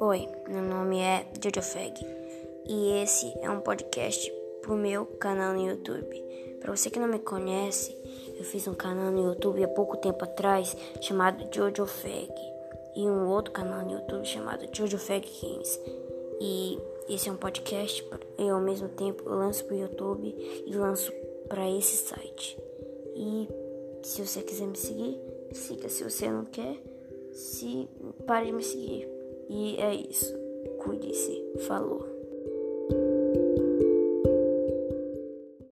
Oi, meu nome é Jojo Feg e esse é um podcast pro meu canal no YouTube. Para você que não me conhece, eu fiz um canal no YouTube há pouco tempo atrás chamado Jojo Feg e um outro canal no YouTube chamado Jojo Feg Games. E esse é um podcast e ao mesmo tempo eu lanço pro YouTube e lanço para esse site. E se você quiser me seguir, siga. Se você não quer, se pare de me seguir. E é isso. Cuide-se. Falou.